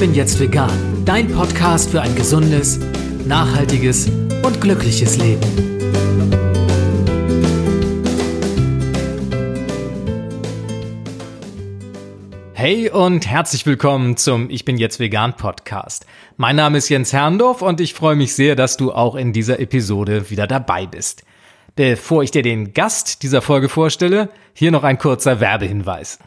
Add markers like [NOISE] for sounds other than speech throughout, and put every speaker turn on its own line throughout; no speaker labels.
bin jetzt vegan, dein Podcast für ein gesundes, nachhaltiges und glückliches Leben. Hey und herzlich willkommen zum Ich bin jetzt vegan Podcast. Mein Name ist Jens Herrndorf und ich freue mich sehr, dass du auch in dieser Episode wieder dabei bist. Bevor ich dir den Gast dieser Folge vorstelle, hier noch ein kurzer Werbehinweis.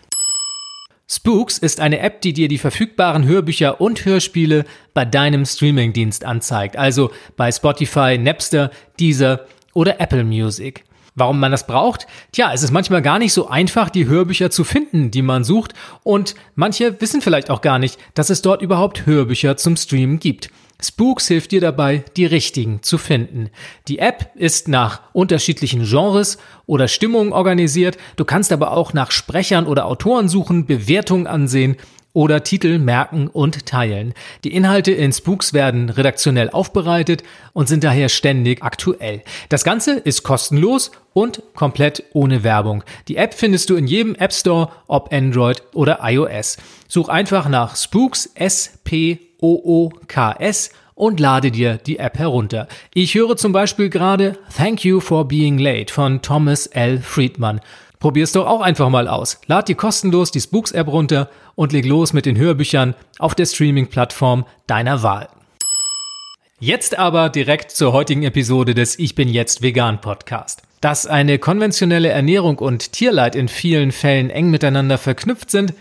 Spooks ist eine App, die dir die verfügbaren Hörbücher und Hörspiele bei deinem Streamingdienst anzeigt, also bei Spotify, Napster, Deezer oder Apple Music. Warum man das braucht? Tja, es ist manchmal gar nicht so einfach, die Hörbücher zu finden, die man sucht, und manche wissen vielleicht auch gar nicht, dass es dort überhaupt Hörbücher zum Streamen gibt. Spooks hilft dir dabei, die richtigen zu finden. Die App ist nach unterschiedlichen Genres oder Stimmungen organisiert. Du kannst aber auch nach Sprechern oder Autoren suchen, Bewertungen ansehen oder Titel merken und teilen. Die Inhalte in Spooks werden redaktionell aufbereitet und sind daher ständig aktuell. Das Ganze ist kostenlos und komplett ohne Werbung. Die App findest du in jedem App Store, ob Android oder iOS. Such einfach nach Spooks S P OOKS und lade dir die App herunter. Ich höre zum Beispiel gerade Thank You for Being Late von Thomas L. Friedman. Probier's doch auch einfach mal aus. Lad dir kostenlos die Spooks App runter und leg los mit den Hörbüchern auf der Streaming-Plattform deiner Wahl. Jetzt aber direkt zur heutigen Episode des Ich bin jetzt vegan Podcast. Dass eine konventionelle Ernährung und Tierleid in vielen Fällen eng miteinander verknüpft sind,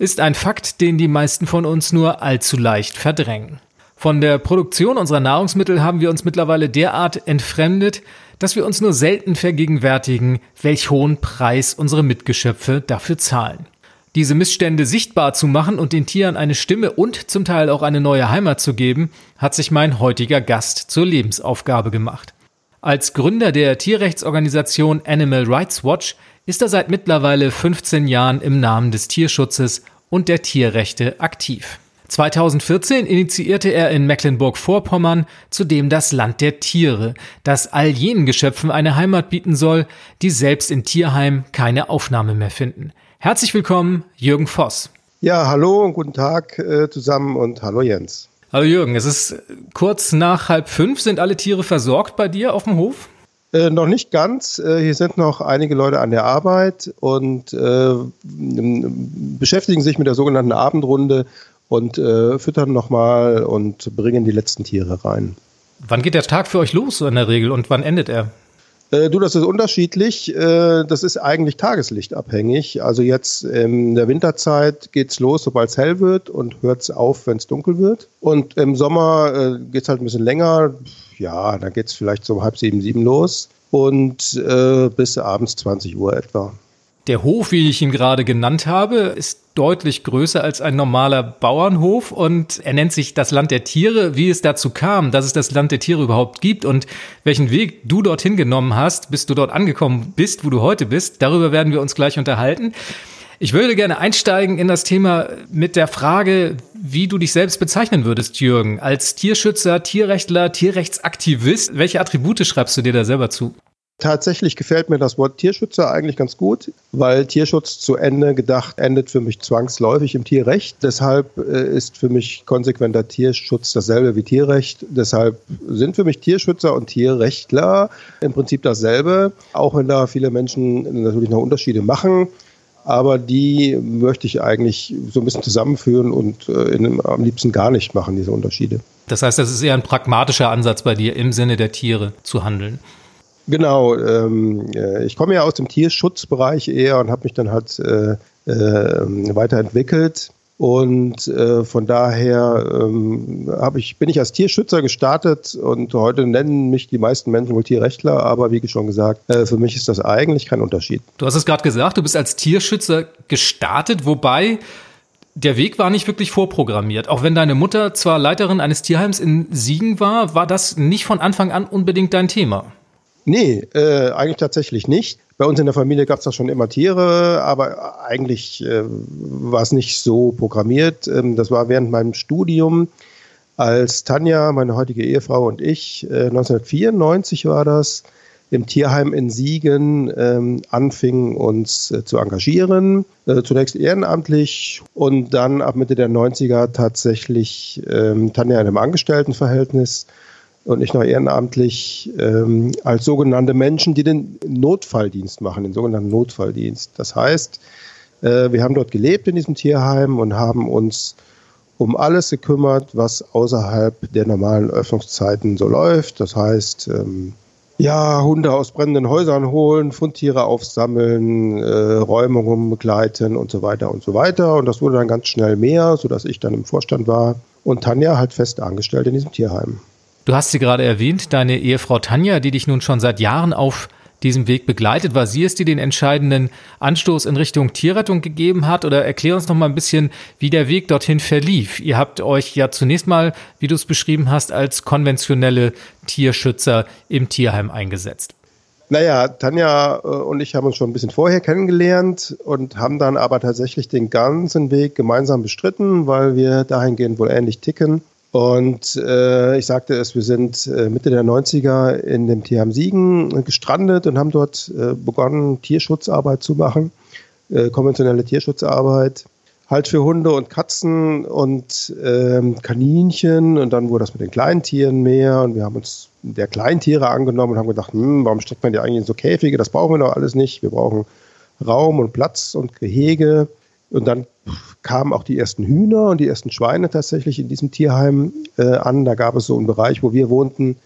ist ein Fakt, den die meisten von uns nur allzu leicht verdrängen. Von der Produktion unserer Nahrungsmittel haben wir uns mittlerweile derart entfremdet, dass wir uns nur selten vergegenwärtigen, welch hohen Preis unsere Mitgeschöpfe dafür zahlen. Diese Missstände sichtbar zu machen und den Tieren eine Stimme und zum Teil auch eine neue Heimat zu geben, hat sich mein heutiger Gast zur Lebensaufgabe gemacht. Als Gründer der Tierrechtsorganisation Animal Rights Watch ist er seit mittlerweile 15 Jahren im Namen des Tierschutzes und der Tierrechte aktiv. 2014 initiierte er in Mecklenburg-Vorpommern zudem das Land der Tiere, das all jenen Geschöpfen eine Heimat bieten soll, die selbst in Tierheim keine Aufnahme mehr finden. Herzlich willkommen, Jürgen Voss.
Ja, hallo und guten Tag äh, zusammen und hallo Jens.
Hallo Jürgen, es ist kurz nach halb fünf. Sind alle Tiere versorgt bei dir auf dem Hof?
Äh, noch nicht ganz. Äh, hier sind noch einige Leute an der Arbeit und äh, beschäftigen sich mit der sogenannten Abendrunde und äh, füttern nochmal und bringen die letzten Tiere rein.
Wann geht der Tag für euch los in der Regel und wann endet er?
Äh, du, das ist unterschiedlich. Äh, das ist eigentlich tageslichtabhängig. Also jetzt in der Winterzeit geht's los, sobald es hell wird und hört's auf, wenn es dunkel wird. Und im Sommer äh, geht's halt ein bisschen länger ja, dann geht es vielleicht so um halb sieben, sieben los und äh, bis abends 20 Uhr etwa.
Der Hof, wie ich ihn gerade genannt habe, ist deutlich größer als ein normaler Bauernhof und er nennt sich das Land der Tiere. Wie es dazu kam, dass es das Land der Tiere überhaupt gibt und welchen Weg du dorthin genommen hast, bis du dort angekommen bist, wo du heute bist, darüber werden wir uns gleich unterhalten. Ich würde gerne einsteigen in das Thema mit der Frage, wie du dich selbst bezeichnen würdest, Jürgen. Als Tierschützer, Tierrechtler, Tierrechtsaktivist. Welche Attribute schreibst du dir da selber zu?
Tatsächlich gefällt mir das Wort Tierschützer eigentlich ganz gut, weil Tierschutz zu Ende gedacht endet für mich zwangsläufig im Tierrecht. Deshalb äh, ist für mich konsequenter Tierschutz dasselbe wie Tierrecht. Deshalb sind für mich Tierschützer und Tierrechtler im Prinzip dasselbe, auch wenn da viele Menschen natürlich noch Unterschiede machen aber die möchte ich eigentlich so ein bisschen zusammenführen und äh, in, am liebsten gar nicht machen, diese Unterschiede.
Das heißt, das ist eher ein pragmatischer Ansatz bei dir, im Sinne der Tiere zu handeln.
Genau, ähm, äh, ich komme ja aus dem Tierschutzbereich eher und habe mich dann halt äh, äh, weiterentwickelt und äh, von daher ähm, ich, bin ich als Tierschützer gestartet und heute nennen mich die meisten Menschen wohl Tierrechtler, aber wie schon gesagt, äh, für mich ist das eigentlich kein Unterschied.
Du hast es gerade gesagt, du bist als Tierschützer gestartet, wobei der Weg war nicht wirklich vorprogrammiert. Auch wenn deine Mutter zwar Leiterin eines Tierheims in Siegen war, war das nicht von Anfang an unbedingt dein Thema.
Nee, äh, eigentlich tatsächlich nicht. Bei uns in der Familie gab es da schon immer Tiere, aber eigentlich äh, war es nicht so programmiert. Ähm, das war während meinem Studium, als Tanja, meine heutige Ehefrau und ich, äh, 1994 war das, im Tierheim in Siegen ähm, anfingen, uns äh, zu engagieren. Äh, zunächst ehrenamtlich und dann ab Mitte der 90er tatsächlich ähm, Tanja in einem Angestelltenverhältnis und nicht nur ehrenamtlich ähm, als sogenannte Menschen, die den Notfalldienst machen, den sogenannten Notfalldienst. Das heißt, äh, wir haben dort gelebt in diesem Tierheim und haben uns um alles gekümmert, was außerhalb der normalen Öffnungszeiten so läuft. Das heißt, ähm, ja, Hunde aus brennenden Häusern holen, Fundtiere aufsammeln, äh, Räumungen begleiten und so weiter und so weiter. Und das wurde dann ganz schnell mehr, sodass ich dann im Vorstand war und Tanja halt fest angestellt in diesem Tierheim.
Du hast sie gerade erwähnt, deine Ehefrau Tanja, die dich nun schon seit Jahren auf diesem Weg begleitet? War sie es, die den entscheidenden Anstoß in Richtung Tierrettung gegeben hat? Oder erklär uns noch mal ein bisschen, wie der Weg dorthin verlief. Ihr habt euch ja zunächst mal, wie du es beschrieben hast, als konventionelle Tierschützer im Tierheim eingesetzt.
Naja, Tanja äh, und ich haben uns schon ein bisschen vorher kennengelernt und haben dann aber tatsächlich den ganzen Weg gemeinsam bestritten, weil wir dahingehend wohl ähnlich ticken. Und äh, ich sagte es, wir sind äh, Mitte der 90er in dem Tierheim Siegen gestrandet und haben dort äh, begonnen, Tierschutzarbeit zu machen, äh, konventionelle Tierschutzarbeit. Halt für Hunde und Katzen und ähm, Kaninchen und dann wurde das mit den kleinen Tieren mehr und wir haben uns der Kleintiere angenommen und haben gedacht, hm, warum steckt man die eigentlich in so Käfige? Das brauchen wir doch alles nicht. Wir brauchen Raum und Platz und Gehege. Und dann kamen auch die ersten Hühner und die ersten Schweine tatsächlich in diesem Tierheim äh, an. Da gab es so einen Bereich, wo wir wohnten,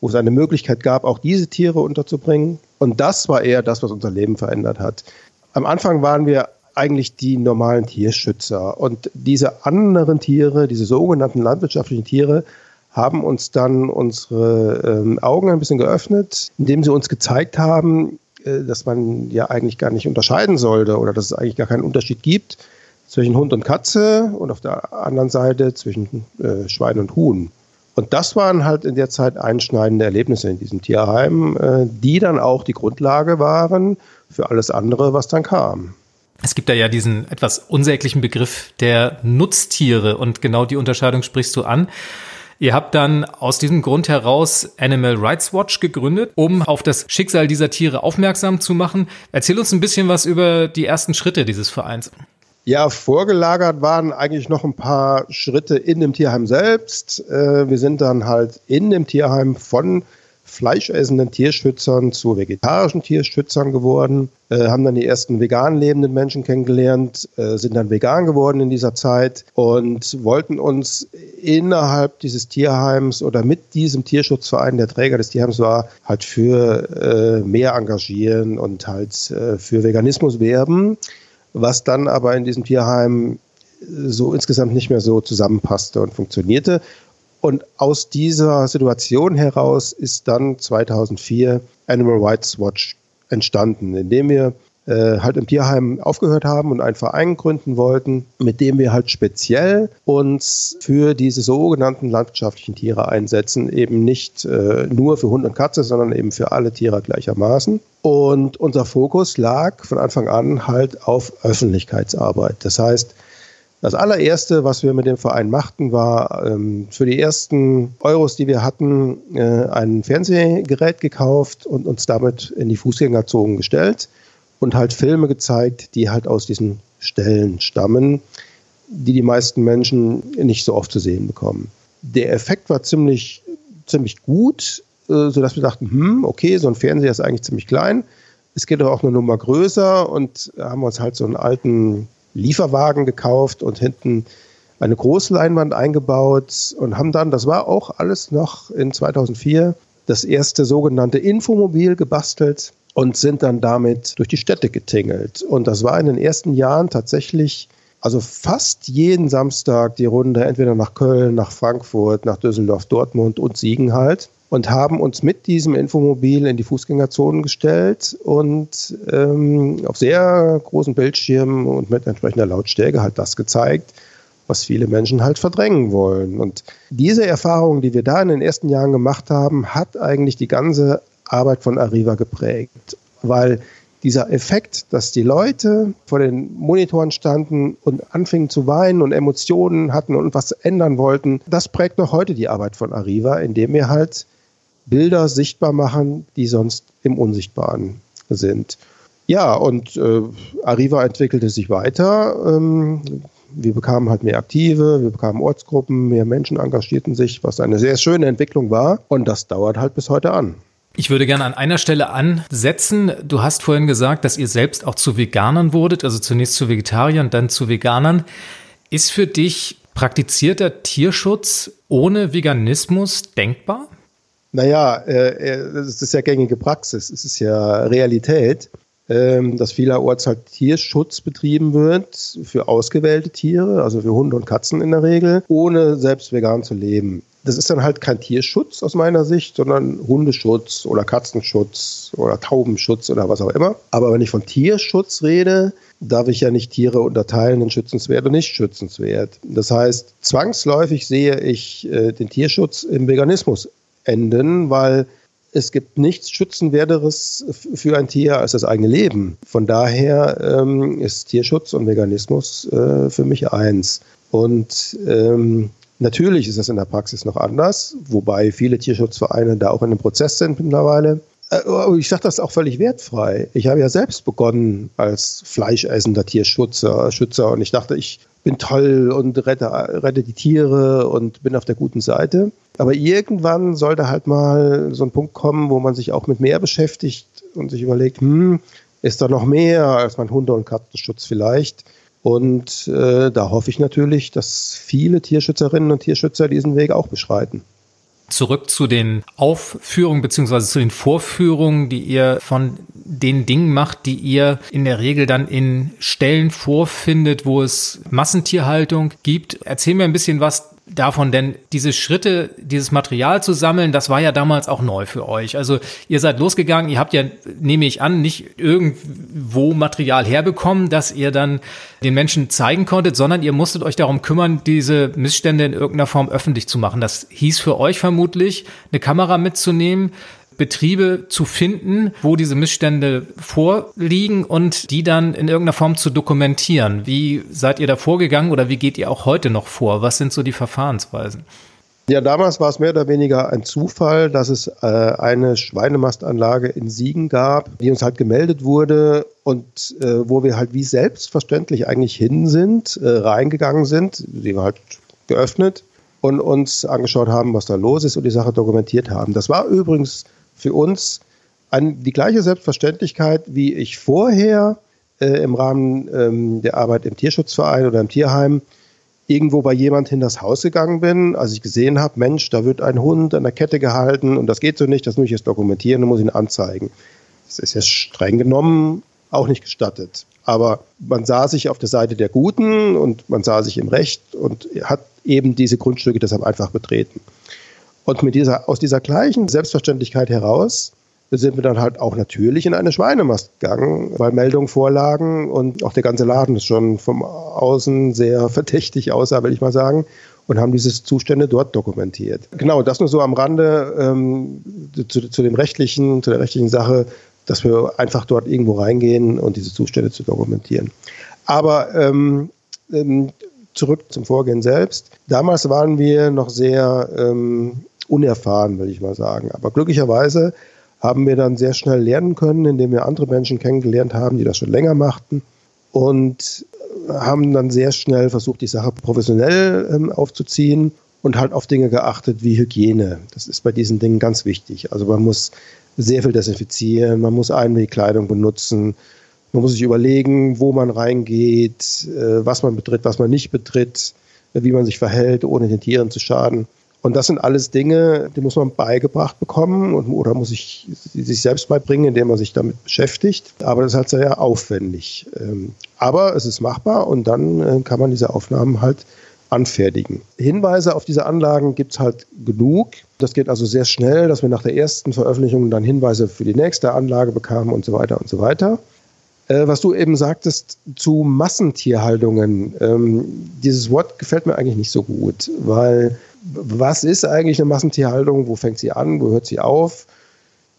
wo es eine Möglichkeit gab, auch diese Tiere unterzubringen. Und das war eher das, was unser Leben verändert hat. Am Anfang waren wir eigentlich die normalen Tierschützer. Und diese anderen Tiere, diese sogenannten landwirtschaftlichen Tiere, haben uns dann unsere ähm, Augen ein bisschen geöffnet, indem sie uns gezeigt haben, äh, dass man ja eigentlich gar nicht unterscheiden sollte oder dass es eigentlich gar keinen Unterschied gibt zwischen Hund und Katze und auf der anderen Seite zwischen äh, Schwein und Huhn. Und das waren halt in der Zeit einschneidende Erlebnisse in diesem Tierheim, äh, die dann auch die Grundlage waren für alles andere, was dann kam.
Es gibt da ja diesen etwas unsäglichen Begriff der Nutztiere und genau die Unterscheidung sprichst du an. Ihr habt dann aus diesem Grund heraus Animal Rights Watch gegründet, um auf das Schicksal dieser Tiere aufmerksam zu machen. Erzähl uns ein bisschen was über die ersten Schritte dieses Vereins.
Ja, vorgelagert waren eigentlich noch ein paar Schritte in dem Tierheim selbst. Äh, wir sind dann halt in dem Tierheim von fleischessenden Tierschützern zu vegetarischen Tierschützern geworden, äh, haben dann die ersten vegan lebenden Menschen kennengelernt, äh, sind dann vegan geworden in dieser Zeit und wollten uns innerhalb dieses Tierheims oder mit diesem Tierschutzverein, der Träger des Tierheims war, halt für äh, mehr engagieren und halt äh, für Veganismus werben was dann aber in diesem Tierheim so insgesamt nicht mehr so zusammenpasste und funktionierte. Und aus dieser Situation heraus ist dann 2004 Animal Rights Watch entstanden, indem wir äh, halt im Tierheim aufgehört haben und einen Verein gründen wollten, mit dem wir halt speziell uns für diese sogenannten landwirtschaftlichen Tiere einsetzen, eben nicht äh, nur für Hund und Katze, sondern eben für alle Tiere gleichermaßen. Und unser Fokus lag von Anfang an halt auf Öffentlichkeitsarbeit. Das heißt, das allererste, was wir mit dem Verein machten, war ähm, für die ersten Euros, die wir hatten, äh, ein Fernsehgerät gekauft und uns damit in die Fußgängerzonen gestellt und halt Filme gezeigt, die halt aus diesen Stellen stammen, die die meisten Menschen nicht so oft zu sehen bekommen. Der Effekt war ziemlich, ziemlich gut, äh, sodass wir dachten, hm, okay, so ein Fernseher ist eigentlich ziemlich klein. Es geht doch auch eine Nummer größer und haben uns halt so einen alten Lieferwagen gekauft und hinten eine große Leinwand eingebaut und haben dann, das war auch alles noch in 2004, das erste sogenannte Infomobil gebastelt und sind dann damit durch die Städte getingelt. Und das war in den ersten Jahren tatsächlich, also fast jeden Samstag die Runde, entweder nach Köln, nach Frankfurt, nach Düsseldorf, Dortmund und Siegen halt. Und haben uns mit diesem Infomobil in die Fußgängerzonen gestellt und ähm, auf sehr großen Bildschirmen und mit entsprechender Lautstärke halt das gezeigt, was viele Menschen halt verdrängen wollen. Und diese Erfahrung, die wir da in den ersten Jahren gemacht haben, hat eigentlich die ganze Arbeit von Arriva geprägt, weil dieser Effekt, dass die Leute vor den Monitoren standen und anfingen zu weinen und Emotionen hatten und was ändern wollten, das prägt noch heute die Arbeit von Arriva, indem wir halt Bilder sichtbar machen, die sonst im Unsichtbaren sind. Ja, und äh, Arriva entwickelte sich weiter. Ähm, wir bekamen halt mehr Aktive, wir bekamen Ortsgruppen, mehr Menschen engagierten sich, was eine sehr schöne Entwicklung war. Und das dauert halt bis heute an.
Ich würde gerne an einer Stelle ansetzen. Du hast vorhin gesagt, dass ihr selbst auch zu Veganern wurdet, also zunächst zu Vegetariern, dann zu Veganern. Ist für dich praktizierter Tierschutz ohne Veganismus denkbar?
Naja, äh, das ist ja gängige Praxis, es ist ja Realität, äh, dass vielerorts halt Tierschutz betrieben wird für ausgewählte Tiere, also für Hunde und Katzen in der Regel, ohne selbst vegan zu leben. Das ist dann halt kein Tierschutz aus meiner Sicht, sondern Hundeschutz oder Katzenschutz oder Taubenschutz oder was auch immer. Aber wenn ich von Tierschutz rede, darf ich ja nicht Tiere unterteilen in schützenswert und nicht schützenswert. Das heißt, zwangsläufig sehe ich äh, den Tierschutz im Veganismus enden, weil es gibt nichts Schützenwerteres für ein Tier als das eigene Leben. Von daher ähm, ist Tierschutz und Veganismus äh, für mich eins. Und ähm, Natürlich ist das in der Praxis noch anders, wobei viele Tierschutzvereine da auch in einem Prozess sind mittlerweile. Äh, ich sage das auch völlig wertfrei. Ich habe ja selbst begonnen als fleischessender Tierschützer Schützer, und ich dachte, ich bin toll und rette, rette die Tiere und bin auf der guten Seite. Aber irgendwann sollte halt mal so ein Punkt kommen, wo man sich auch mit mehr beschäftigt und sich überlegt, hm, ist da noch mehr als mein Hunde- und Katzenschutz vielleicht? Und äh, da hoffe ich natürlich, dass viele Tierschützerinnen und Tierschützer diesen Weg auch beschreiten.
Zurück zu den Aufführungen beziehungsweise zu den Vorführungen, die ihr von den Dingen macht, die ihr in der Regel dann in Stellen vorfindet, wo es Massentierhaltung gibt. Erzähl mir ein bisschen was davon, denn diese Schritte, dieses Material zu sammeln, das war ja damals auch neu für euch. Also ihr seid losgegangen, ihr habt ja, nehme ich an, nicht irgendwo Material herbekommen, das ihr dann den Menschen zeigen konntet, sondern ihr musstet euch darum kümmern, diese Missstände in irgendeiner Form öffentlich zu machen. Das hieß für euch vermutlich, eine Kamera mitzunehmen, Betriebe zu finden, wo diese Missstände vorliegen und die dann in irgendeiner Form zu dokumentieren. Wie seid ihr da vorgegangen oder wie geht ihr auch heute noch vor? Was sind so die Verfahrensweisen?
Ja, damals war es mehr oder weniger ein Zufall, dass es äh, eine Schweinemastanlage in Siegen gab, die uns halt gemeldet wurde und äh, wo wir halt wie selbstverständlich eigentlich hin sind, äh, reingegangen sind, die war halt geöffnet und uns angeschaut haben, was da los ist und die Sache dokumentiert haben. Das war übrigens für uns an die gleiche Selbstverständlichkeit, wie ich vorher äh, im Rahmen ähm, der Arbeit im Tierschutzverein oder im Tierheim irgendwo bei jemand in das Haus gegangen bin, als ich gesehen habe, Mensch, da wird ein Hund an der Kette gehalten und das geht so nicht, das muss ich jetzt dokumentieren und muss ihn anzeigen. Das ist ja streng genommen auch nicht gestattet. Aber man sah sich auf der Seite der Guten und man sah sich im Recht und hat eben diese Grundstücke deshalb einfach betreten. Und mit dieser, aus dieser gleichen Selbstverständlichkeit heraus sind wir dann halt auch natürlich in eine Schweinemast gegangen, weil Meldungen vorlagen und auch der ganze Laden ist schon vom Außen sehr [LAUGHS] verdächtig aussah, will ich mal sagen, und haben diese Zustände dort dokumentiert. Genau, das nur so am Rande ähm, zu, zu dem rechtlichen, zu der rechtlichen Sache, dass wir einfach dort irgendwo reingehen und diese Zustände zu dokumentieren. Aber ähm, ähm zurück zum Vorgehen selbst. Damals waren wir noch sehr ähm, unerfahren, will ich mal sagen. Aber glücklicherweise haben wir dann sehr schnell lernen können, indem wir andere Menschen kennengelernt haben, die das schon länger machten und haben dann sehr schnell versucht, die Sache professionell ähm, aufzuziehen und halt auf Dinge geachtet wie Hygiene. Das ist bei diesen Dingen ganz wichtig. Also man muss sehr viel desinfizieren, man muss Einwegkleidung benutzen, man muss sich überlegen, wo man reingeht, äh, was man betritt, was man nicht betritt, wie man sich verhält, ohne den Tieren zu schaden. Und das sind alles Dinge, die muss man beigebracht bekommen und, oder muss ich sich selbst beibringen, indem man sich damit beschäftigt. Aber das ist halt sehr aufwendig. Ähm, aber es ist machbar und dann äh, kann man diese Aufnahmen halt anfertigen. Hinweise auf diese Anlagen gibt es halt genug. Das geht also sehr schnell, dass wir nach der ersten Veröffentlichung dann Hinweise für die nächste Anlage bekamen und so weiter und so weiter. Äh, was du eben sagtest zu Massentierhaltungen, ähm, dieses Wort gefällt mir eigentlich nicht so gut, weil was ist eigentlich eine Massentierhaltung? Wo fängt sie an? Wo hört sie auf?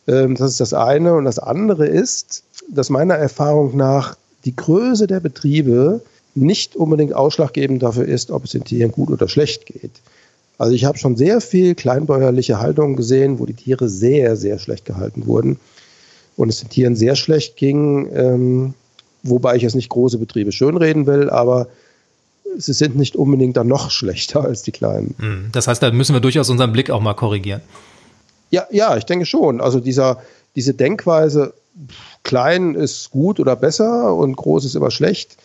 Ähm, das ist das eine. Und das andere ist, dass meiner Erfahrung nach die Größe der Betriebe nicht unbedingt ausschlaggebend dafür ist, ob es den Tieren gut oder schlecht geht. Also ich habe schon sehr viel kleinbäuerliche Haltung gesehen, wo die Tiere sehr, sehr schlecht gehalten wurden und es den Tieren sehr schlecht ging, ähm, wobei ich jetzt nicht große Betriebe schönreden will, aber sie sind nicht unbedingt dann noch schlechter [LAUGHS] als die kleinen.
Hm, das heißt, da müssen wir durchaus unseren Blick auch mal korrigieren.
Ja, ja, ich denke schon. Also dieser, diese Denkweise, klein ist gut oder besser und groß ist immer schlecht.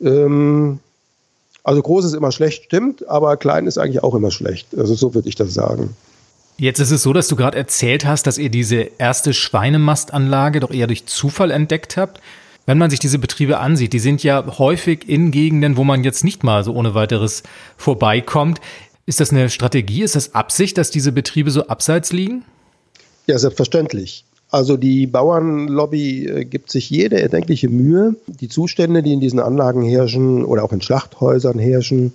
Ähm, also groß ist immer schlecht, stimmt, aber klein ist eigentlich auch immer schlecht. Also so würde ich das sagen.
Jetzt ist es so, dass du gerade erzählt hast, dass ihr diese erste Schweinemastanlage doch eher durch Zufall entdeckt habt. Wenn man sich diese Betriebe ansieht, die sind ja häufig in Gegenden, wo man jetzt nicht mal so ohne weiteres vorbeikommt. Ist das eine Strategie? Ist das Absicht, dass diese Betriebe so abseits liegen?
Ja, selbstverständlich. Also die Bauernlobby äh, gibt sich jede erdenkliche Mühe, die Zustände, die in diesen Anlagen herrschen oder auch in Schlachthäusern herrschen,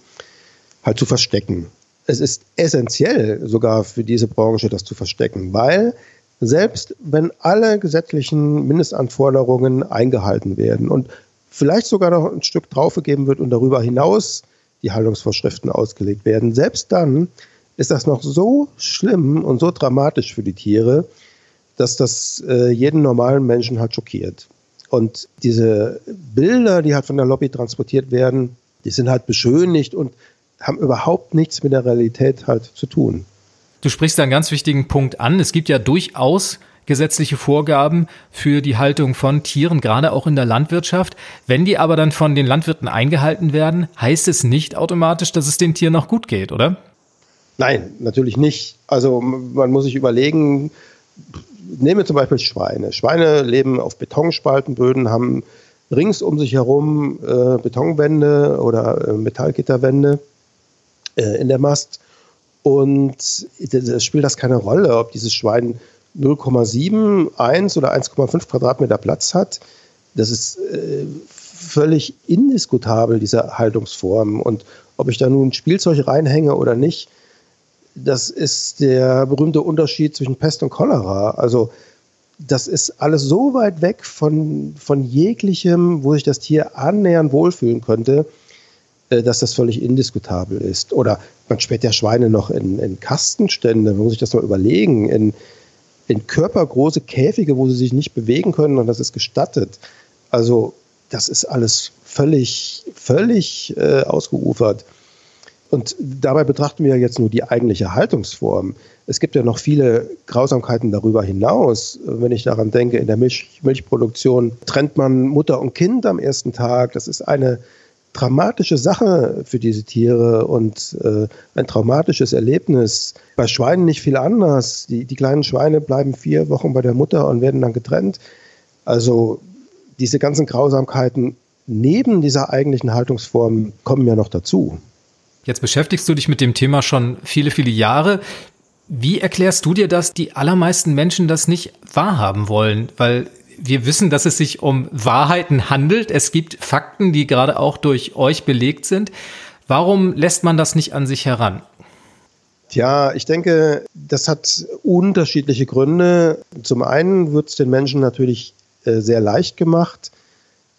halt zu verstecken. Es ist essentiell sogar für diese Branche, das zu verstecken, weil selbst wenn alle gesetzlichen Mindestanforderungen eingehalten werden und vielleicht sogar noch ein Stück draufgegeben wird und darüber hinaus die Haltungsvorschriften ausgelegt werden, selbst dann ist das noch so schlimm und so dramatisch für die Tiere, dass das äh, jeden normalen Menschen halt schockiert. Und diese Bilder, die halt von der Lobby transportiert werden, die sind halt beschönigt und haben überhaupt nichts mit der Realität halt zu tun.
Du sprichst da einen ganz wichtigen Punkt an. Es gibt ja durchaus gesetzliche Vorgaben für die Haltung von Tieren, gerade auch in der Landwirtschaft. Wenn die aber dann von den Landwirten eingehalten werden, heißt es nicht automatisch, dass es den Tieren noch gut geht, oder?
Nein, natürlich nicht. Also man muss sich überlegen, nehme zum Beispiel Schweine. Schweine leben auf Betonspaltenböden, haben rings um sich herum äh, Betonwände oder äh, Metallgitterwände äh, in der Mast. Und es spielt das keine Rolle, ob dieses Schwein 0,7, 1 oder 1,5 Quadratmeter Platz hat. Das ist äh, völlig indiskutabel, diese Haltungsform. Und ob ich da nun Spielzeug reinhänge oder nicht, das ist der berühmte Unterschied zwischen Pest und Cholera. Also das ist alles so weit weg von, von jeglichem, wo sich das Tier annähernd wohlfühlen könnte, dass das völlig indiskutabel ist. Oder man sperrt ja Schweine noch in, in Kastenstände, man muss sich das mal überlegen, in, in körpergroße Käfige, wo sie sich nicht bewegen können und das ist gestattet. Also das ist alles völlig, völlig äh, ausgeufert. Und dabei betrachten wir jetzt nur die eigentliche Haltungsform. Es gibt ja noch viele Grausamkeiten darüber hinaus. Wenn ich daran denke, in der Milch, Milchproduktion trennt man Mutter und Kind am ersten Tag. Das ist eine dramatische Sache für diese Tiere und äh, ein traumatisches Erlebnis. Bei Schweinen nicht viel anders. Die, die kleinen Schweine bleiben vier Wochen bei der Mutter und werden dann getrennt. Also diese ganzen Grausamkeiten neben dieser eigentlichen Haltungsform kommen ja noch dazu.
Jetzt beschäftigst du dich mit dem Thema schon viele, viele Jahre. Wie erklärst du dir, dass die allermeisten Menschen das nicht wahrhaben wollen? Weil wir wissen, dass es sich um Wahrheiten handelt. Es gibt Fakten, die gerade auch durch euch belegt sind. Warum lässt man das nicht an sich heran?
Ja, ich denke, das hat unterschiedliche Gründe. Zum einen wird es den Menschen natürlich äh, sehr leicht gemacht,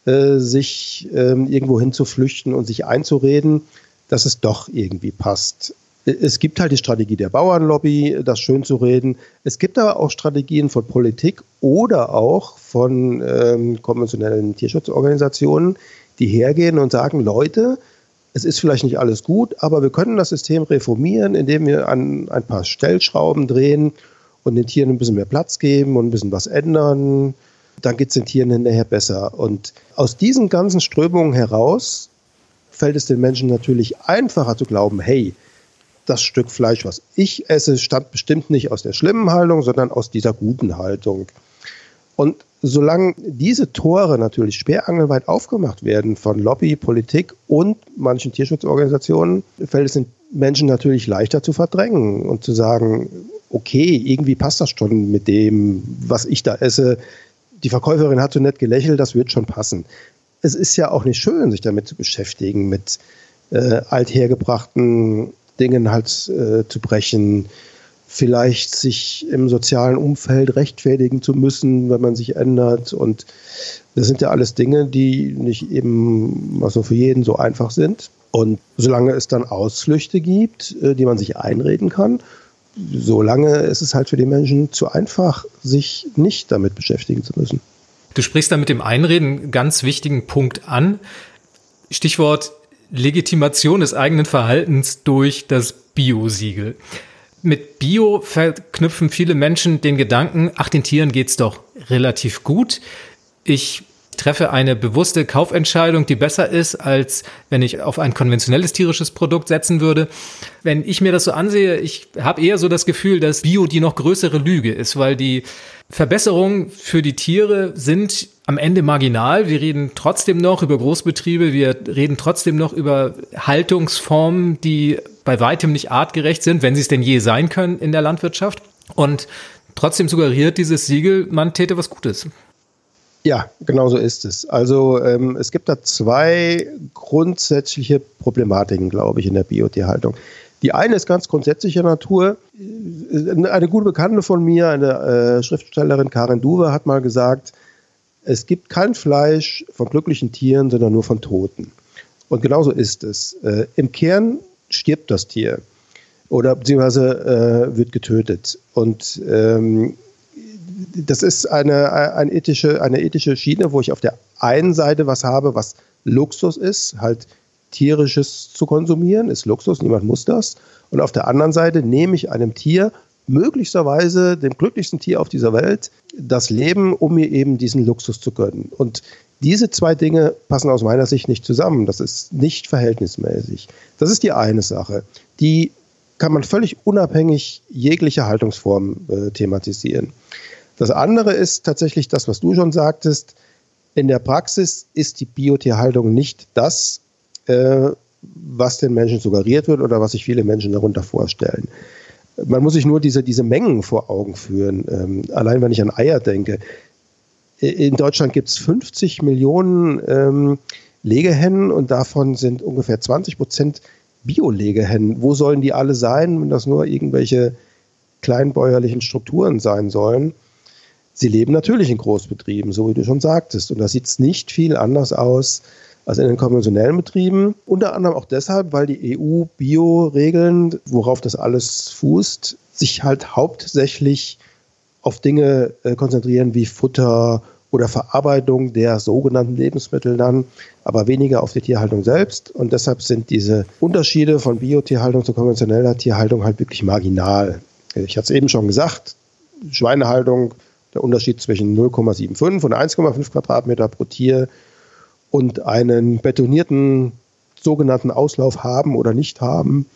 äh, sich äh, irgendwo hinzuflüchten und sich einzureden, dass es doch irgendwie passt. Es gibt halt die Strategie der Bauernlobby, das schön zu reden. Es gibt aber auch Strategien von Politik oder auch von ähm, konventionellen Tierschutzorganisationen, die hergehen und sagen, Leute, es ist vielleicht nicht alles gut, aber wir können das System reformieren, indem wir an ein paar Stellschrauben drehen und den Tieren ein bisschen mehr Platz geben und ein bisschen was ändern. Dann geht es den Tieren hinterher besser. Und aus diesen ganzen Strömungen heraus fällt es den Menschen natürlich einfacher zu glauben, hey, das Stück Fleisch, was ich esse, stammt bestimmt nicht aus der schlimmen Haltung, sondern aus dieser guten Haltung. Und solange diese Tore natürlich sperrangelweit aufgemacht werden von Lobby, Politik und manchen Tierschutzorganisationen, fällt es den Menschen natürlich leichter zu verdrängen und zu sagen, okay, irgendwie passt das schon mit dem, was ich da esse. Die Verkäuferin hat so nett gelächelt, das wird schon passen es ist ja auch nicht schön, sich damit zu beschäftigen, mit äh, althergebrachten Dingen halt äh, zu brechen, vielleicht sich im sozialen Umfeld rechtfertigen zu müssen, wenn man sich ändert und Das sind ja alles Dinge, die nicht eben so für jeden so einfach sind. Und solange es dann Ausflüchte gibt, äh, die man sich einreden kann, solange ist es halt für die Menschen zu einfach, sich nicht damit beschäftigen zu müssen.
Du sprichst da mit dem Einreden einen ganz wichtigen Punkt an. Stichwort Legitimation des eigenen Verhaltens durch das Bio-Siegel. Mit Bio verknüpfen viele Menschen den Gedanken, ach, den Tieren geht's doch relativ gut. Ich treffe eine bewusste Kaufentscheidung, die besser ist, als wenn ich auf ein konventionelles tierisches Produkt setzen würde. Wenn ich mir das so ansehe, ich habe eher so das Gefühl, dass Bio die noch größere Lüge ist, weil die Verbesserungen für die Tiere sind am Ende marginal. Wir reden trotzdem noch über Großbetriebe, wir reden trotzdem noch über Haltungsformen, die bei weitem nicht artgerecht sind, wenn sie es denn je sein können in der Landwirtschaft. Und trotzdem suggeriert dieses Siegel, man täte was Gutes.
Ja, genau so ist es. Also ähm, es gibt da zwei grundsätzliche Problematiken, glaube ich, in der Biotierhaltung. Die eine ist ganz grundsätzlicher Natur. Eine gute Bekannte von mir, eine äh, Schriftstellerin Karin Duwe, hat mal gesagt, es gibt kein Fleisch von glücklichen Tieren, sondern nur von Toten. Und genauso ist es. Äh, Im Kern stirbt das Tier oder beziehungsweise äh, wird getötet. Und ähm, das ist eine, eine, ethische, eine ethische Schiene, wo ich auf der einen Seite was habe, was Luxus ist, halt tierisches zu konsumieren, ist Luxus, niemand muss das. Und auf der anderen Seite nehme ich einem Tier, möglicherweise dem glücklichsten Tier auf dieser Welt, das Leben, um mir eben diesen Luxus zu gönnen. Und diese zwei Dinge passen aus meiner Sicht nicht zusammen. Das ist nicht verhältnismäßig. Das ist die eine Sache. Die kann man völlig unabhängig jeglicher Haltungsform äh, thematisieren. Das andere ist tatsächlich das, was du schon sagtest. In der Praxis ist die Biotierhaltung nicht das, äh, was den Menschen suggeriert wird oder was sich viele Menschen darunter vorstellen. Man muss sich nur diese, diese Mengen vor Augen führen. Ähm, allein wenn ich an Eier denke. In Deutschland gibt es 50 Millionen ähm, Legehennen und davon sind ungefähr 20 Prozent Bio-Legehennen. Wo sollen die alle sein, wenn das nur irgendwelche kleinbäuerlichen Strukturen sein sollen? Sie leben natürlich in Großbetrieben, so wie du schon sagtest. Und da sieht es nicht viel anders aus als in den konventionellen Betrieben. Unter anderem auch deshalb, weil die EU-Bio-Regeln, worauf das alles fußt, sich halt hauptsächlich auf Dinge äh, konzentrieren wie Futter oder Verarbeitung der sogenannten Lebensmittel dann, aber weniger auf die Tierhaltung selbst. Und deshalb sind diese Unterschiede von Biotierhaltung zu konventioneller Tierhaltung halt wirklich marginal. Ich hatte es eben schon gesagt, Schweinehaltung, der Unterschied zwischen 0,75 und 1,5 Quadratmeter pro Tier und einen betonierten sogenannten Auslauf haben oder nicht haben,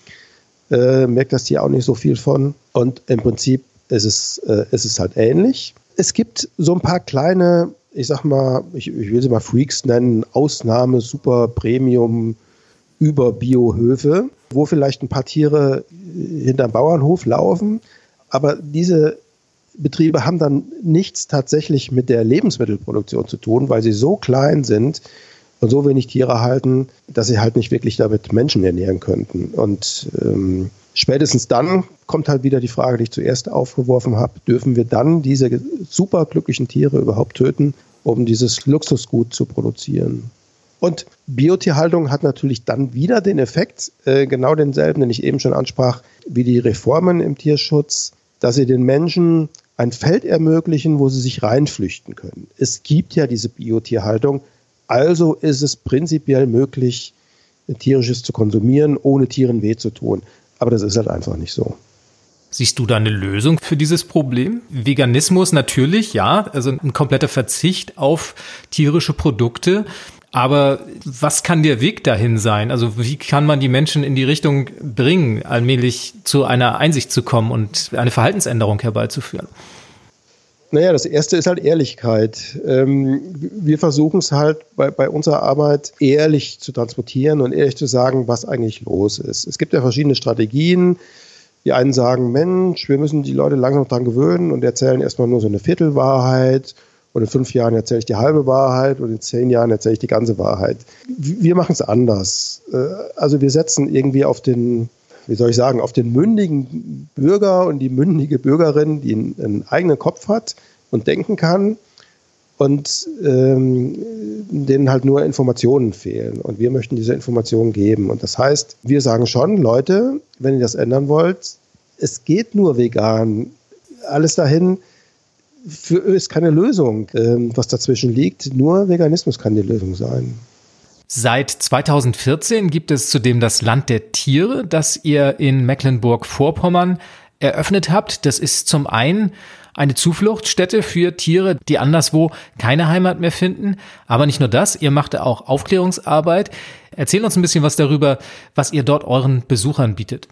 äh, merkt das Tier auch nicht so viel von. Und im Prinzip ist es, äh, ist es halt ähnlich. Es gibt so ein paar kleine, ich sag mal, ich, ich will sie mal Freaks nennen, Ausnahme, Super Premium über Biohöfe, wo vielleicht ein paar Tiere hinterm Bauernhof laufen. Aber diese Betriebe haben dann nichts tatsächlich mit der Lebensmittelproduktion zu tun, weil sie so klein sind und so wenig Tiere halten, dass sie halt nicht wirklich damit Menschen ernähren könnten. Und ähm, spätestens dann kommt halt wieder die Frage, die ich zuerst aufgeworfen habe, dürfen wir dann diese superglücklichen Tiere überhaupt töten, um dieses Luxusgut zu produzieren? Und Biotierhaltung hat natürlich dann wieder den Effekt, äh, genau denselben, den ich eben schon ansprach, wie die Reformen im Tierschutz, dass sie den Menschen ein Feld ermöglichen, wo sie sich reinflüchten können. Es gibt ja diese Biotierhaltung, also ist es prinzipiell möglich, tierisches zu konsumieren, ohne Tieren weh zu tun. Aber das ist halt einfach nicht so.
Siehst du da eine Lösung für dieses Problem? Veganismus natürlich, ja, also ein kompletter Verzicht auf tierische Produkte. Aber was kann der Weg dahin sein? Also wie kann man die Menschen in die Richtung bringen, allmählich zu einer Einsicht zu kommen und eine Verhaltensänderung herbeizuführen?
Naja, das erste ist halt Ehrlichkeit. Ähm, wir versuchen es halt bei, bei, unserer Arbeit ehrlich zu transportieren und ehrlich zu sagen, was eigentlich los ist. Es gibt ja verschiedene Strategien. Die einen sagen, Mensch, wir müssen die Leute langsam daran gewöhnen und erzählen erstmal nur so eine Viertelwahrheit und in fünf Jahren erzähle ich die halbe Wahrheit und in zehn Jahren erzähle ich die ganze Wahrheit. Wir machen es anders. Äh, also wir setzen irgendwie auf den, wie soll ich sagen, auf den mündigen Bürger und die mündige Bürgerin, die einen, eigenen Kopf hat und denken kann und ähm, denen halt nur Informationen fehlen. Und wir möchten diese Informationen geben. Und das heißt, wir sagen schon, Leute, wenn ihr das ändern wollt, es geht nur vegan. Alles dahin für, ist keine Lösung, ähm, was dazwischen liegt. Nur Veganismus kann die Lösung sein.
Seit 2014 gibt es zudem das Land der Tiere, das ihr in Mecklenburg-Vorpommern eröffnet habt. Das ist zum einen eine Zufluchtsstätte für Tiere, die anderswo keine Heimat mehr finden. Aber nicht nur das, ihr macht auch Aufklärungsarbeit. Erzähl uns ein bisschen was darüber, was ihr dort euren Besuchern bietet.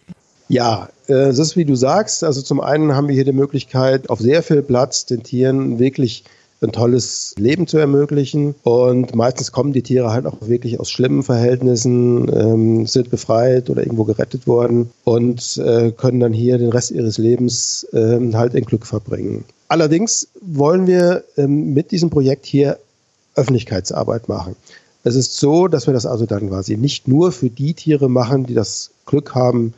Ja, äh, das ist wie du sagst. Also zum einen haben wir hier die Möglichkeit, auf sehr viel Platz den Tieren wirklich ein tolles Leben zu ermöglichen. Und meistens kommen die Tiere halt auch wirklich aus schlimmen Verhältnissen, ähm, sind befreit oder irgendwo gerettet worden und äh, können dann hier den Rest ihres Lebens ähm, halt in Glück verbringen. Allerdings wollen wir ähm, mit diesem Projekt hier Öffentlichkeitsarbeit machen. Es ist so, dass wir das also dann quasi nicht nur für die Tiere machen, die das Glück haben,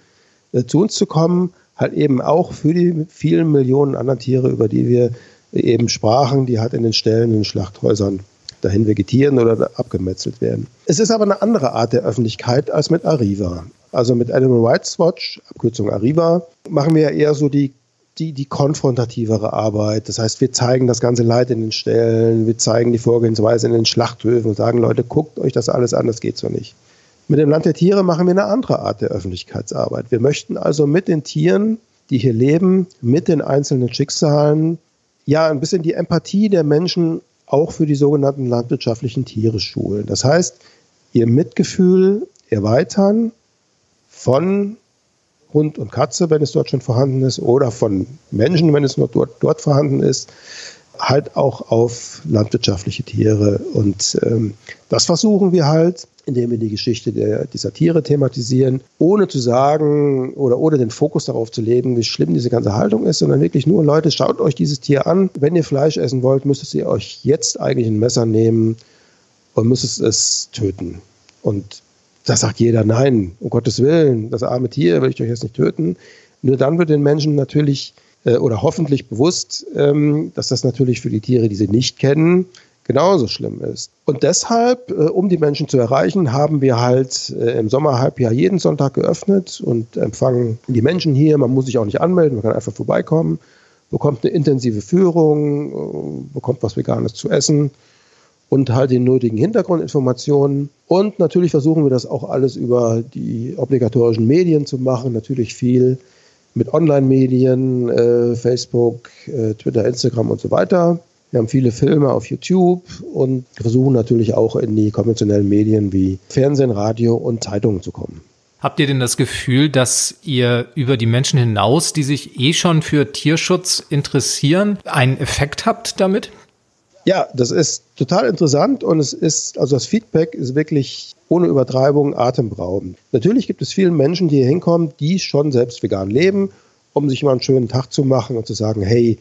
äh, zu uns zu kommen, halt eben auch für die vielen Millionen anderen Tiere, über die wir eben sprachen, die halt in den Ställen, in den Schlachthäusern dahin vegetieren oder abgemetzelt werden. Es ist aber eine andere Art der Öffentlichkeit als mit Arriva. Also mit Animal Rights Watch, Abkürzung Arriva, machen wir ja eher so die, die, die konfrontativere Arbeit. Das heißt, wir zeigen das ganze Leid in den Ställen, wir zeigen die Vorgehensweise in den Schlachthöfen und sagen, Leute, guckt euch das alles an, das geht so nicht. Mit dem Land der Tiere machen wir eine andere Art der Öffentlichkeitsarbeit. Wir möchten also mit den Tieren, die hier leben, mit den einzelnen Schicksalen ja ein bisschen die Empathie der Menschen auch für die sogenannten landwirtschaftlichen Tiere schulen. Das heißt, ihr Mitgefühl erweitern von Hund und Katze, wenn es dort schon vorhanden ist, oder von Menschen, wenn es nur dort, dort vorhanden ist, halt auch auf landwirtschaftliche Tiere. Und ähm, das versuchen wir halt indem wir die Geschichte der, dieser Tiere thematisieren, ohne zu sagen oder ohne den Fokus darauf zu legen, wie schlimm diese ganze Haltung ist, sondern wirklich nur, Leute, schaut euch dieses Tier an. Wenn ihr Fleisch essen wollt, müsstet ihr euch jetzt eigentlich ein Messer nehmen und müsstet es töten. Und da sagt jeder, nein, um Gottes Willen, das arme Tier will ich euch jetzt nicht töten. Nur dann wird den Menschen natürlich äh, oder hoffentlich bewusst, ähm, dass das natürlich für die Tiere, die sie nicht kennen, genauso schlimm ist. Und deshalb, äh, um die Menschen zu erreichen, haben wir halt äh, im Sommerhalbjahr jeden Sonntag geöffnet und empfangen die Menschen hier. Man muss sich auch nicht anmelden, man kann einfach vorbeikommen, bekommt eine intensive Führung, äh, bekommt was Veganes zu essen und halt die nötigen Hintergrundinformationen. Und natürlich versuchen wir das auch alles über die obligatorischen Medien zu machen, natürlich viel mit Online-Medien, äh, Facebook, äh, Twitter, Instagram und so weiter. Wir haben viele Filme auf YouTube und versuchen natürlich auch in die konventionellen Medien wie Fernsehen, Radio und Zeitungen zu kommen.
Habt ihr denn das Gefühl, dass ihr über die Menschen hinaus, die sich eh schon für Tierschutz interessieren, einen Effekt habt damit?
Ja, das ist total interessant und es ist, also das Feedback ist wirklich ohne Übertreibung atemberaubend. Natürlich gibt es viele Menschen, die hier hinkommen, die schon selbst vegan leben, um sich mal einen schönen Tag zu machen und zu sagen, hey,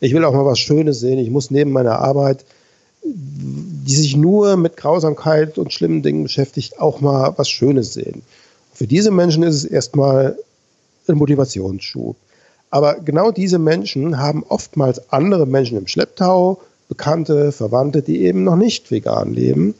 ich will auch mal was Schönes sehen. Ich muss neben meiner Arbeit, die sich nur mit Grausamkeit und schlimmen Dingen beschäftigt, auch mal was Schönes sehen. Für diese Menschen ist es erstmal ein Motivationsschub. Aber genau diese Menschen haben oftmals andere Menschen im Schlepptau, Bekannte, Verwandte, die eben noch nicht vegan leben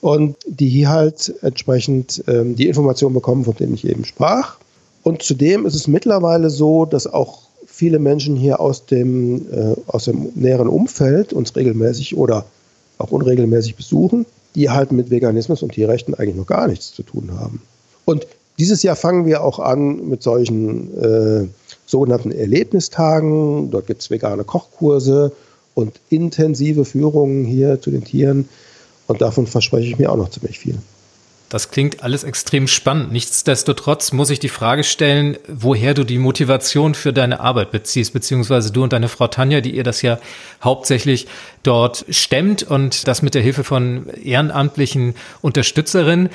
und die hier halt entsprechend ähm, die Informationen bekommen, von denen ich eben sprach. Und zudem ist es mittlerweile so, dass auch viele Menschen hier aus dem, äh, aus dem näheren Umfeld uns regelmäßig oder auch unregelmäßig besuchen, die halt mit Veganismus und Tierrechten eigentlich noch gar nichts zu tun haben. Und dieses Jahr fangen wir auch an mit solchen äh, sogenannten Erlebnistagen. Dort gibt es vegane Kochkurse und intensive Führungen hier zu den Tieren. Und davon verspreche ich mir auch noch ziemlich viel.
Das klingt alles extrem spannend. Nichtsdestotrotz muss ich die Frage stellen, woher du die Motivation für deine Arbeit beziehst, beziehungsweise du und deine Frau Tanja, die ihr das ja hauptsächlich dort stemmt und das mit der Hilfe von ehrenamtlichen Unterstützerinnen.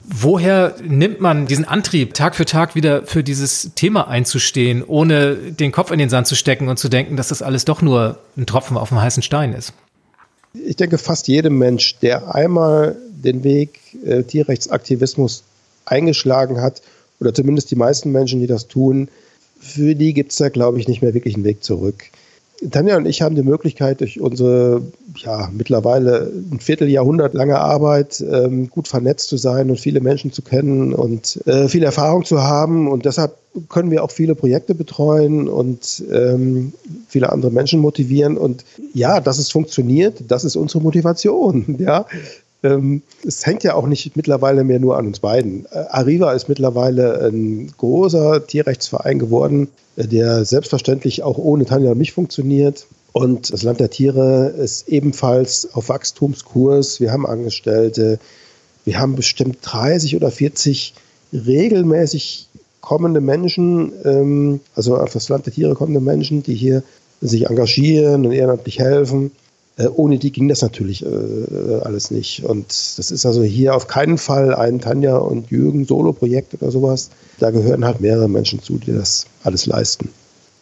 Woher nimmt man diesen Antrieb, Tag für Tag wieder für dieses Thema einzustehen, ohne den Kopf in den Sand zu stecken und zu denken, dass das alles doch nur ein Tropfen auf dem heißen Stein ist?
Ich denke, fast jedem Mensch, der einmal den Weg äh, Tierrechtsaktivismus eingeschlagen hat, oder zumindest die meisten Menschen, die das tun, für die gibt es da, glaube ich, nicht mehr wirklich einen Weg zurück. Tanja und ich haben die Möglichkeit, durch unsere ja, mittlerweile ein Vierteljahrhundert lange Arbeit ähm, gut vernetzt zu sein und viele Menschen zu kennen und äh, viel Erfahrung zu haben. Und deshalb können wir auch viele Projekte betreuen und ähm, viele andere Menschen motivieren. Und ja, dass es funktioniert, das ist unsere Motivation. [LAUGHS] Ja, ähm, es hängt ja auch nicht mittlerweile mehr nur an uns beiden. Äh, Arriva ist mittlerweile ein großer Tierrechtsverein geworden, äh, der selbstverständlich auch ohne Tanja und mich funktioniert. Und das Land der Tiere ist ebenfalls auf Wachstumskurs. Wir haben Angestellte. Wir haben bestimmt 30 oder 40 regelmäßig kommende Menschen, ähm, also auf das Land der Tiere kommende Menschen, die hier sich engagieren und ehrenamtlich helfen. Äh, ohne die ging das natürlich äh, alles nicht. Und das ist also hier auf keinen Fall ein Tanja und Jürgen Solo-Projekt oder sowas. Da gehören halt mehrere Menschen zu, die das alles leisten.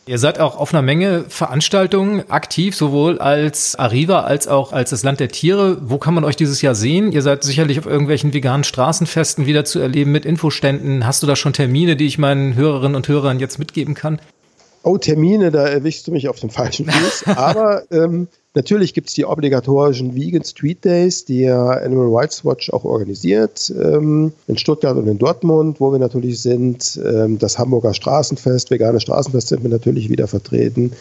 Ihr seid auch auf einer Menge Veranstaltungen aktiv, sowohl als Arriva als auch als das Land der Tiere. Wo kann man euch dieses Jahr sehen? Ihr seid sicherlich auf irgendwelchen veganen Straßenfesten wieder zu erleben mit Infoständen. Hast du da schon Termine, die ich meinen Hörerinnen und Hörern jetzt mitgeben kann?
Oh, Termine, da erwischst du mich auf dem falschen Fuß. [LAUGHS] Aber ähm, natürlich gibt es die obligatorischen Vegan Street Days, die ja Animal Rights Watch auch organisiert, ähm, in Stuttgart und in Dortmund, wo wir natürlich sind. Ähm, das Hamburger Straßenfest, vegane Straßenfest sind wir natürlich wieder vertreten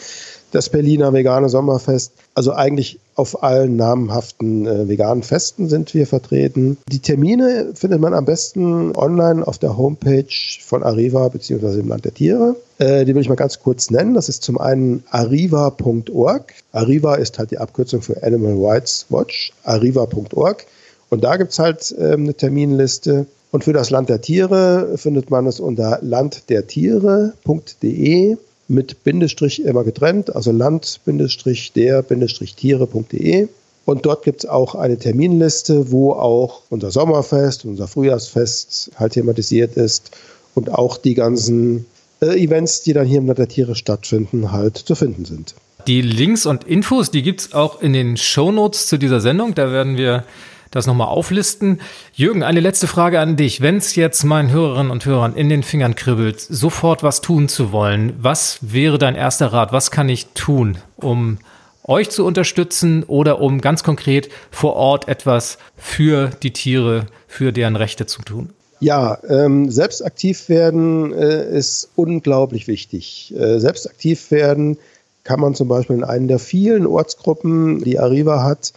das Berliner vegane Sommerfest. Also eigentlich auf allen namhaften äh, veganen Festen sind wir vertreten. Die Termine findet man am besten online auf der Homepage von Arriva bzw. im Land der Tiere. Äh, die will ich mal ganz kurz nennen. Das ist zum einen arriva.org. Arriva ist halt die Abkürzung für Animal Rights Watch. Arriva.org. Und da gibt es halt äh, eine Terminliste. Und für das Land der Tiere findet man es unter landdertiere.de mit Bindestrich immer getrennt, also land-der-tiere.de. Und dort gibt es auch eine Terminliste, wo auch unser Sommerfest, unser Frühjahrsfest halt thematisiert ist und auch die ganzen äh, Events, die dann hier im Land der Tiere stattfinden, halt zu finden sind.
Die Links und Infos, die gibt es auch in den Shownotes zu dieser Sendung. Da werden wir das nochmal auflisten. Jürgen, eine letzte Frage an dich. Wenn es jetzt meinen Hörerinnen und Hörern in den Fingern kribbelt, sofort was tun zu wollen, was wäre dein erster Rat? Was kann ich tun, um euch zu unterstützen oder um ganz konkret vor Ort etwas für die Tiere, für deren Rechte zu tun?
Ja, ähm, selbst aktiv werden äh, ist unglaublich wichtig. Äh, selbst aktiv werden kann man zum Beispiel in einer der vielen Ortsgruppen, die Arriva hat,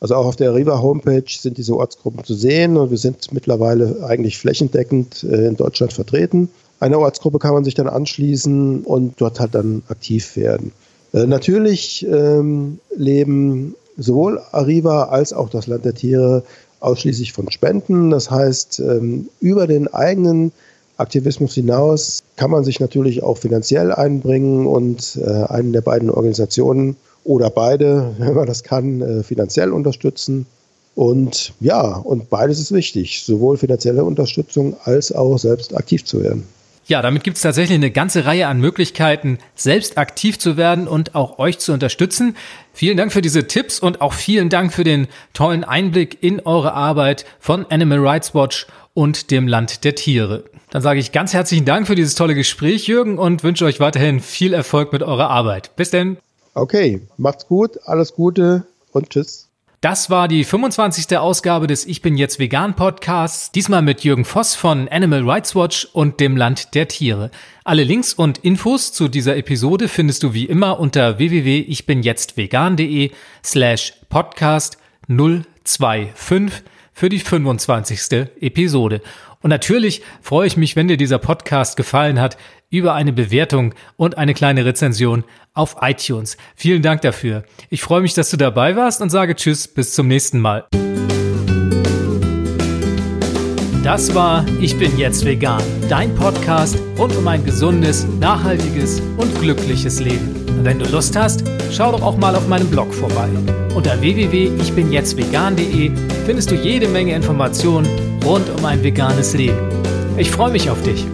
also auch auf der Riva Homepage sind diese Ortsgruppen zu sehen und wir sind mittlerweile eigentlich flächendeckend äh, in Deutschland vertreten. Eine Ortsgruppe kann man sich dann anschließen und dort halt dann aktiv werden. Äh, natürlich ähm, leben sowohl Arriva als auch das Land der Tiere ausschließlich von Spenden. Das heißt, ähm, über den eigenen Aktivismus hinaus kann man sich natürlich auch finanziell einbringen und äh, einen der beiden Organisationen oder beide, [LAUGHS] wenn man das kann, äh, finanziell unterstützen. Und ja, und beides ist wichtig, sowohl finanzielle Unterstützung als auch selbst aktiv zu werden.
Ja, damit gibt es tatsächlich eine ganze Reihe an Möglichkeiten, selbst aktiv zu werden und auch euch zu unterstützen. Vielen Dank für diese Tipps und auch vielen Dank für den tollen Einblick in eure Arbeit von Animal Rights Watch und dem Land der Tiere. Dann sage ich ganz herzlichen Dank für dieses tolle Gespräch, Jürgen, und wünsche euch weiterhin viel Erfolg mit eurer Arbeit. Bis denn.
Okay, macht's gut, alles Gute und tschüss.
Das war die 25. Ausgabe des Ich bin jetzt vegan Podcasts, diesmal mit Jürgen Voss von Animal Rights Watch und dem Land der Tiere. Alle Links und Infos zu dieser Episode findest du wie immer unter www.ichbinjetztvegan.de slash podcast 025 für die 25. Episode. Und natürlich freue ich mich, wenn dir dieser Podcast gefallen hat, über eine Bewertung und eine kleine Rezension auf iTunes. Vielen Dank dafür. Ich freue mich, dass du dabei warst und sage Tschüss, bis zum nächsten Mal. Das war Ich bin jetzt vegan, dein Podcast rund um ein gesundes, nachhaltiges und glückliches Leben. Wenn du Lust hast, schau doch auch mal auf meinem Blog vorbei. Unter www.ichbinjetztvegan.de findest du jede Menge Informationen rund um ein veganes Leben. Ich freue mich auf dich.